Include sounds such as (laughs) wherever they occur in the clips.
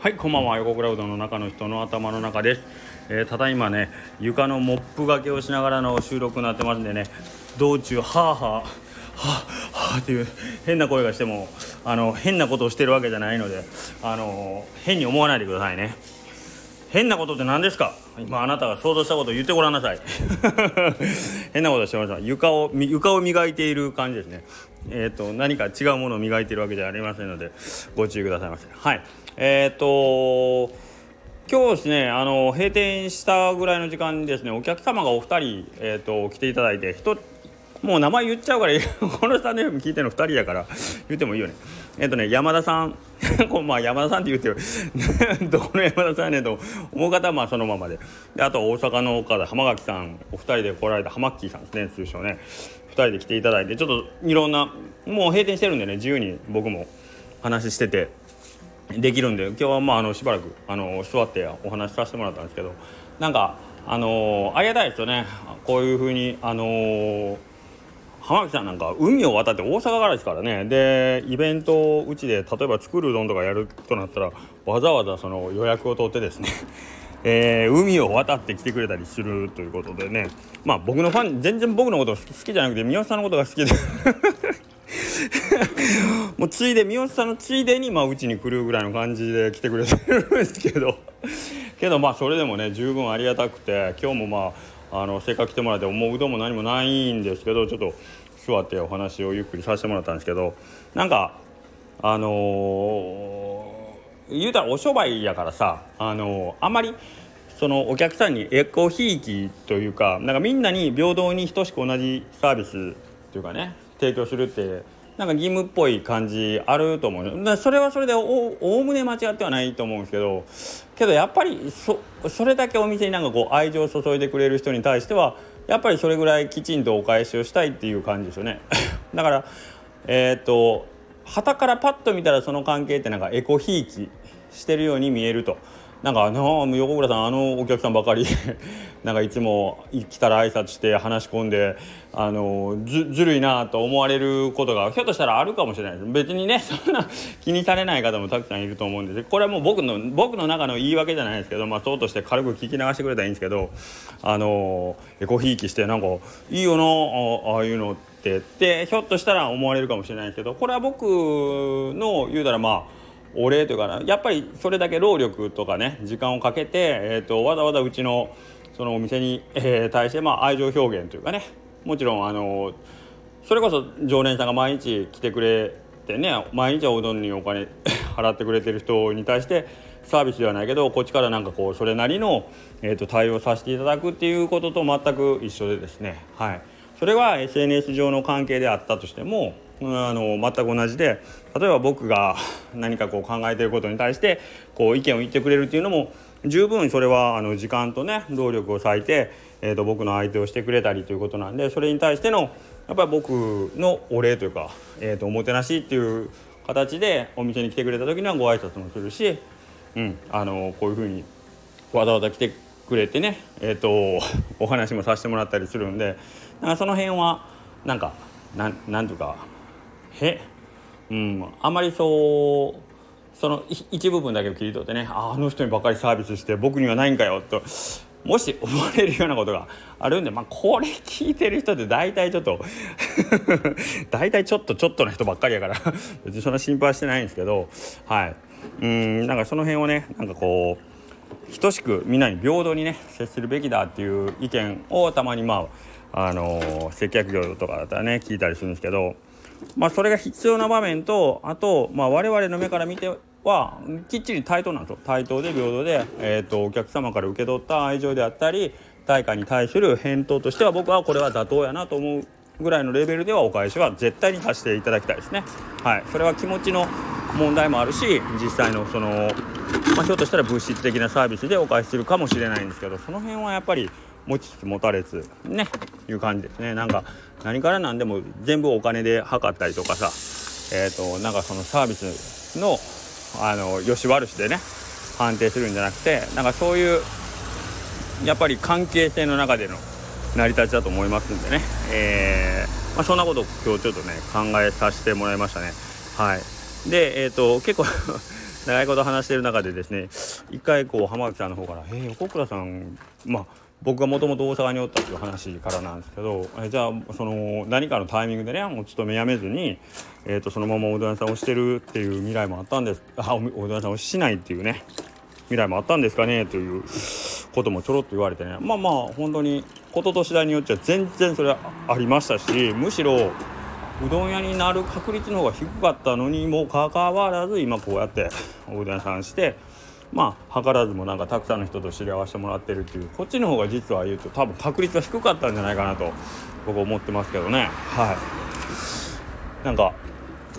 はいこんばんは。横クラウドの中の人の頭の中です、えー、ただいまね床のモップがけをしながらの収録になってますんでね道中はあはあはあはあっていう変な声がしてもあの変なことをしてるわけじゃないのであの変に思わないでくださいね。変なことって何ですか？今あなたが想像したことを言ってごらんなさい。(laughs) 変なことしてました床を床を磨いている感じですね。えっ、ー、と何か違うものを磨いているわけじゃありませんのでご注意くださいませ。はいえっ、ー、と今日ですねあの閉店したぐらいの時間にですねお客様がお二人、えーと、来ていただいて1もう名前言っちゃうから (laughs) このスタンド FM 聞いてるの2人やから言ってもいいよね。えっ、ー、とね山田さん (laughs) まあ山田さんって言ってる (laughs) どこの山田さんやねんと思う方はまあそのままで。であと大阪の岡田浜垣さんお二人で来られた浜ッキーさんですね通称ね。2人で来ていただいてちょっといろんなもう閉店してるんでね自由に僕も話してて。できるんで今日はまああのしばらくあの座ってお話しさせてもらったんですけどなんかあのありがたいですよね。こういうふうにあの浜木さんなんか海を渡って大阪からですからね。でイベントをうちで例えば作るうどんとかやるとなったらわざわざその予約を取ってですね (laughs) えー、海を渡って来てくれたりするということでね。まあ僕のファン全然僕のこと好きじゃなくて三好さんのことが好きで。(laughs) もうついで三好さんのついでにまあうちに来るぐらいの感じで来てくれてるんですけど。(laughs) けどまあそれでもね十分ありがたくて今日もまああのせっかく来てもらってもううどんも何もないんですけどちょっと座ってお話をゆっくりさせてもらったんですけど。なんかあのー、言うたらお商売やからさあのー、あんまりそのお客さんにエコひいきというかなんかみんなに平等に等しく同じサービスというかね提供するってなんか義務っぽい感じあると思うだそれはそれでおおむね間違ってはないと思うんですけどけどやっぱりそそれだけお店になんかこう愛情を注いでくれる人に対してはやっぱりそれぐらいきちんとお返しをしたいっていう感じですよね (laughs) だからえっ、と旗からパッと見たらその関係ってなんかエコひいきしてるように見えると。なんかあの横倉さんあのお客さんばかり (laughs) なんかいつも来たら挨拶して話し込んであのずずるいなと思われることがひょっとしたらあるかもしれないです。別にね (laughs) そんな気にされない方もたくさんいると思うんです。これはもう僕の僕の中の言い訳じゃないですけど、まあ、そうとして軽く聞き流してくれたらいいんですけどあのエコひいきしてなんかいいよなああいうのって。ってひょっとしたら思われるかもしれないですけどこれは僕の言うたらまあお礼というかな。やっぱりそれだけ労力とかね時間をかけて、えーと、わざわざうちのそのお店に、えー、対して、まあ、愛情表現というかね。もちろんあのそれこそ常連さんが毎日来てくれてね毎日おうどんにお金 (laughs) 払ってくれてる人に対してサービスではないけどこっちからなんかこうそれなりの、えーと、対応させていただくっていうことと全く一緒でですね。はい。それは SNS 上の関係であったとしてもあの全く同じで例えば僕が何かこう考えていることに対してこう意見を言ってくれるっていうのも十分それはあの時間とね労力を割いて、えー、と僕の相手をしてくれたりということなんでそれに対してのやっぱり僕のお礼というか、えー、とおもてなしっていう形でお店に来てくれた時にはご挨拶もするし、うん、あのこういうふうにわざわざ来てくれてね、えー、とお話もさせてもらったりするんでその辺はなんかなんなんとかへ。うん。あんまりそうその一部分だけを切り取ってねあの人にばかりサービスして僕にはないんかよともし思われるようなことがあるんでまあこれ聞いてる人って大体ちょっと (laughs) 大体ちょっとちょっとの人ばっかりやから別にそんな心配してないんですけどはい。うんなんかその辺をねなんかこう等しくみんなに平等にね接するべきだっていう意見をたまにまああの接客業とかだったらね聞いたりするんですけどまあ、それが必要な場面とあと、まあ、我々の目から見てはきっちり対等なんですよ対等で平等で、えーと、お客様から受け取った愛情であったり対価に対する返答としては僕はこれは妥当やなと思うぐらいのレベルではお返しは絶対にさせていただきたいですね。はい、それは気持ちの問題もあるし実際のその、まあ、ひょっとしたら物質的なサービスでお返しするかもしれないんですけどその辺はやっぱり持ちつ持たれつね。いう感じですね。なんか何から何でも全部お金で測ったりとかさえっ、ー、となんかそのサービスのあのよし悪しでね判定するんじゃなくてなんかそういうやっぱり関係性の中での成り立ちだと思いますんでね、えーまあ、そんなことを今日ちょっとね考えさせてもらいましたね。はい。でえっ、ー、と結構 (laughs) 長いこと話してる中でですね一回こう浜口さんの方から「えー、横倉さんまあ僕がもともと大阪におったっていう話からなんですけどえじゃあその何かのタイミングでねもう勤め辞めずに、えーと、そのままおうどん屋さんをしてるっていう未来もあったんですあおうどん屋さんをしないっていうね未来もあったんですかねということもちょろっと言われてね。まあまあ本当に事とと次第によっては全然それはありましたしむしろうどん屋になる確率の方が低かったのにもかかわらず今こうやっておうどん屋さんしてまあ図らずもなんかたくさんの人と知り合わせてもらってるっていうこっちの方が実は言うと多分確率は低かったんじゃないかなと僕思ってますけどね。はい。なんか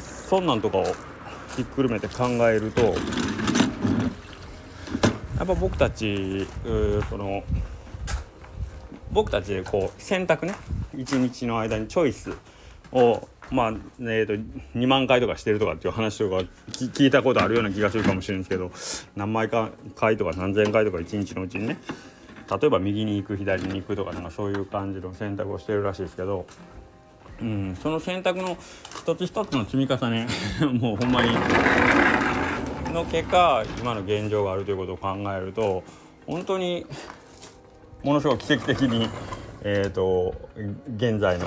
そんなんとかをひっくるめて考えるとやっぱ僕たちその僕たちでこう選択ね一日の間にチョイスをまあ、えーと、2万回とかしてるとかっていう話とか聞いたことあるような気がするかもしれないですけど何枚か回とか何千回とか1日のうちにね例えば右に行く左に行くとかなんかそういう感じの選択をしてるらしいですけど、うん、その選択の一つ一つの積み重ね (laughs) もうほんまにの結果今の現状があるということを考えると本当にものすごく奇跡的に、えーと現在の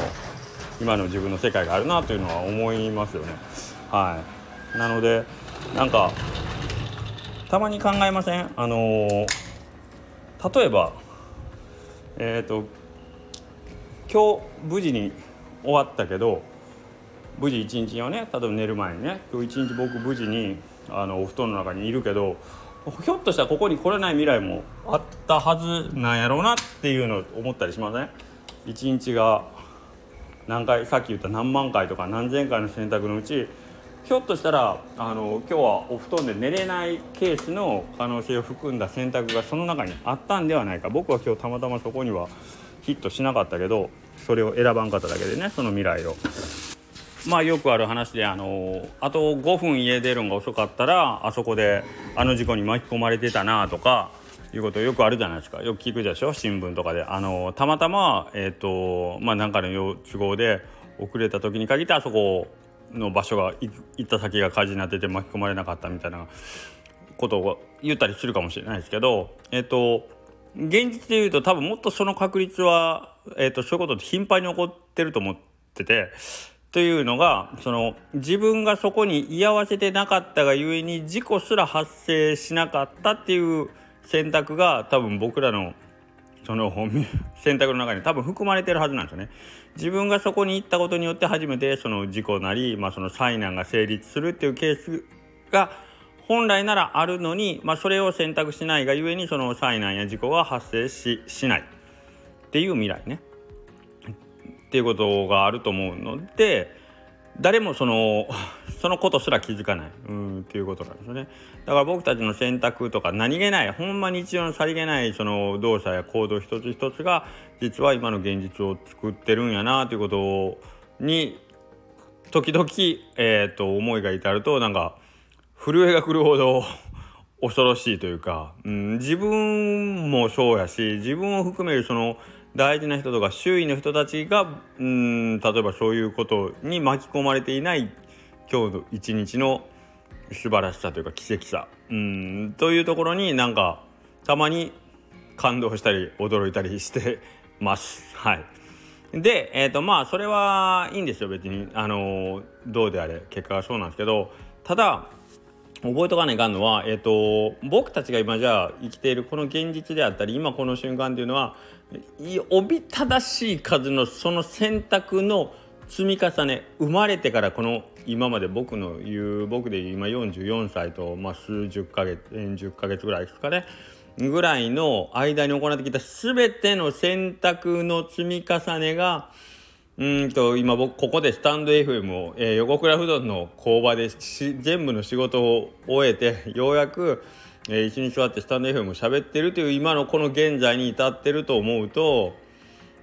今の自分の世界があるなというのは思いますよね。はい、なのでなんかたまに考えません？あのー、例えばえっ、ー、と今日無事に終わったけど無事一日をね例えば寝る前にね今日一日僕無事にあのお布団の中にいるけどひょっとしたらここに来れない未来もあったはずなんやろうなっていうのを思ったりしません？一日が何回さっき言った何万回とか何千回の選択のうちひょっとしたらあの今日はお布団で寝れないケースの可能性を含んだ選択がその中にあったんではないか僕は今日たまたまそこにはヒットしなかったけどそれを選ばんかっただけでねその未来を。まあよくある話であのあと5分家出るのが遅かったらあそこであの事故に巻き込まれてたなとかいうことよくあるじゃないですか。よく聞くでしょ？新聞とかで。あのたまたまえっ、ー、とまあ何かの都合で遅れた時に限ってあそこの場所が行った先が火事になってて巻き込まれなかったみたいなことを言ったりするかもしれないですけどえっ、ー、と現実で言うと多分もっとその確率は、えーと、そういうことって頻繁に起こってると思っててというのがその自分がそこに居合わせてなかったがゆえに事故すら発生しなかったっていう選択が多分僕らのその (laughs) 選択の中に多分含まれてるはずなんですよね。自分がそこに行ったことによって初めてその事故なり、まあ、その災難が成立するっていうケースが本来ならあるのに、まあ、それを選択しないがゆえにその災難や事故が発生ししないっていう未来ね。っていうことがあると思うので誰もそのそのことすら気づかない。うんっていうことなんですよね。だから僕たちの選択とか何気ないほんま日常のさりげないその動作や行動一つ一つが実は今の現実を作ってるんやなということに時々、えー、と思いが至るとなんか震えが来るほど恐ろしいというか、うん、自分もそうやし自分を含めるその大事な人とか周囲の人たちがうん例えばそういうことに巻き込まれていない今日の一日の素晴らしさというか奇跡さ。うんというところになんかたまに感動したり驚いたりしてます。はい、で、えーとまあ、それはいいんですよ別に、あのどうであれ結果はそうなんですけど。ただ覚えとかないかんのは、えーと、僕たちが今じゃあ生きているこの現実であったり今この瞬間っていうのはおびただしい数のその選択の積み重ね生まれてからこの今まで僕の言う僕で今44歳と、まあ、数十ヶ月10ヶ月ぐらいですかねぐらいの間に行ってきた全ての選択の積み重ねがうんと今僕ここでスタンド FM を、えー、横倉不動の工場で全部の仕事を終えてようやく、えー、一日座ってスタンド FM を喋ってるという今のこの現在に至ってると思うと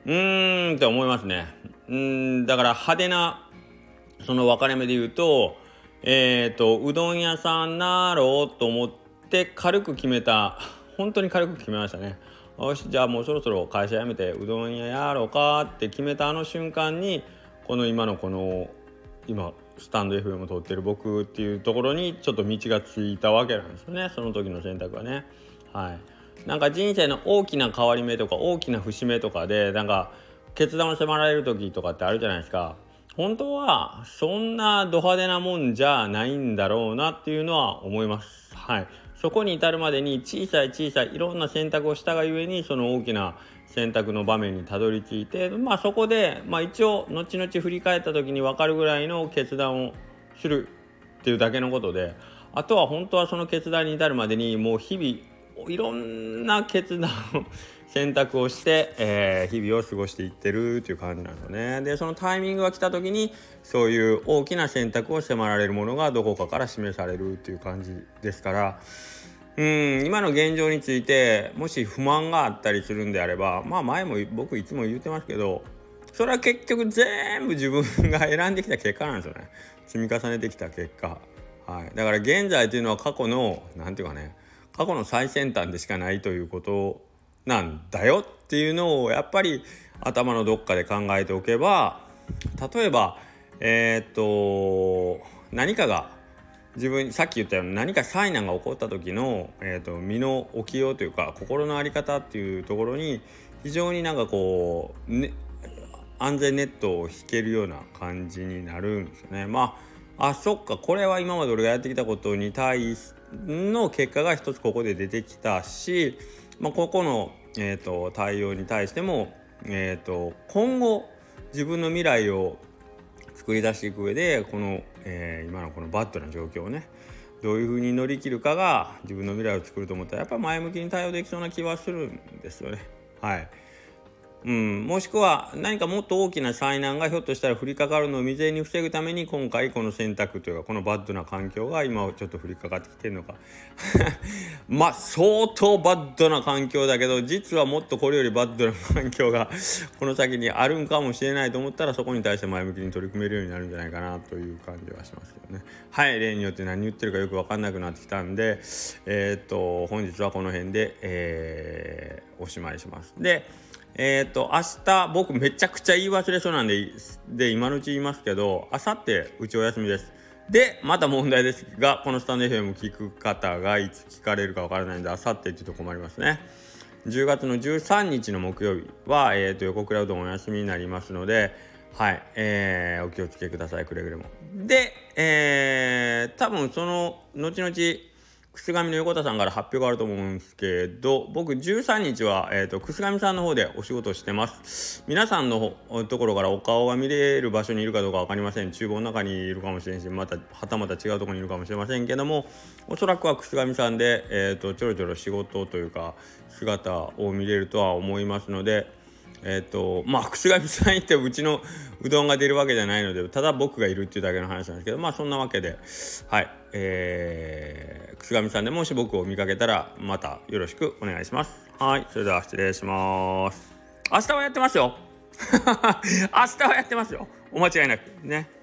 うーんって思いますね。うんだから派手なその分かれ目で言うとえっ、ー、とうどん屋さんなろうと思って軽く決めた本当に軽く決めましたね。よしじゃあもうそろそろ会社辞めてうどん屋やろうかって決めたあの瞬間にこの今のこの今スタンド FM を撮ってる僕っていうところにちょっと道がついたわけなんですよねその時の選択はね。はい、なんか人生の大きな変わり目とか大きな節目とかでなんか決断を迫られる時とかってあるじゃないですか。本当はそんなド派手なもんじゃないんだろうなっていうのは思います。はい。そこに至るまでに小さい小さいいろんな選択をしたがゆえにその大きな選択の場面にたどり着いて、まあ、そこで、まあ、一応後々振り返った時に分かるぐらいの決断をするっていうだけのことであとは本当はその決断に至るまでにもう日々いろんな決断を選択をして、えー、日々を過ごしていってるっていう感じなのね。でそのタイミングが来た時にそういう大きな選択を迫られるものがどこかから示されるっていう感じですから。うん今の現状についてもし不満があったりするんであればまあ前も僕いつも言ってますけどそれは結局全部自分が選んできた結果なんですよね。積み重ねてきた結果。はい。だから現在というのは過去の何て言うかね過去の最先端でしかないということなんだよっていうのをやっぱり頭のどっかで考えておけば例えばえー、っと何かが自分さっき言ったように何か災難が起こった時の、えーと、身の置きようというか心の在り方っていうところに非常になんかこう、ね、安全ネットを引けるような感じになるんですよね。まああそっかこれは今まで俺がやってきたことに対の結果が一つここで出てきたし、まあ、ここのえーと、対応に対しても、えーと、今後自分の未来を作り出していく上でこの、えー、今のこのバッドな状況をねどういうふうに乗り切るかが自分の未来を作ると思ったらやっぱ前向きに対応できそうな気はするんですよね。はいうん、もしくは何かもっと大きな災難がひょっとしたら降りかかるのを未然に防ぐために今回この選択というかこのバッドな環境が今ちょっと降りかかってきてるのか (laughs) まあ相当バッドな環境だけど実はもっとこれよりバッドな環境がこの先にあるんかもしれないと思ったらそこに対して前向きに取り組めるようになるんじゃないかなという感じはしますよね。はい例によって何言ってるかよく分かんなくなってきたんでえー、っと本日はこの辺で、えー、おしまいします。でえっ、ー、と明日僕めちゃくちゃ言い忘れそうなんでで今のうち言いますけど明後日うちお休みです。でまた問題です。がこのスタンド FM 聞く方がいつ聞かれるかわからないんで明後日って言うと困りますね。10月の13日の木曜日は、えーと、横倉うどんお休みになりますのではい、えー、お気をつけください。くれぐれも。で、えー、多分その後々楠上の横田さんから発表があると思うんですけど僕13日は、えーと、楠上さんの方でお仕事してます。皆さんのところからお顔が見れる場所にいるかどうか分かりません。厨房の中にいるかもしれんしまたはたまた違うところにいるかもしれませんけどもおそらくは楠上さんで、えーとちょろちょろ仕事というか姿を見れるとは思いますのでえっ、ー、とまあ楠上さん行ってうちのうどんが出るわけじゃないのでただ僕がいるっていうだけの話なんですけどまあそんなわけではい。えー、楠上さんでもし僕を見かけたらまたよろしくお願いします。はいそれでは失礼します。明日はやってますよ。(laughs) 明日はやってますよ。お間違いなくね。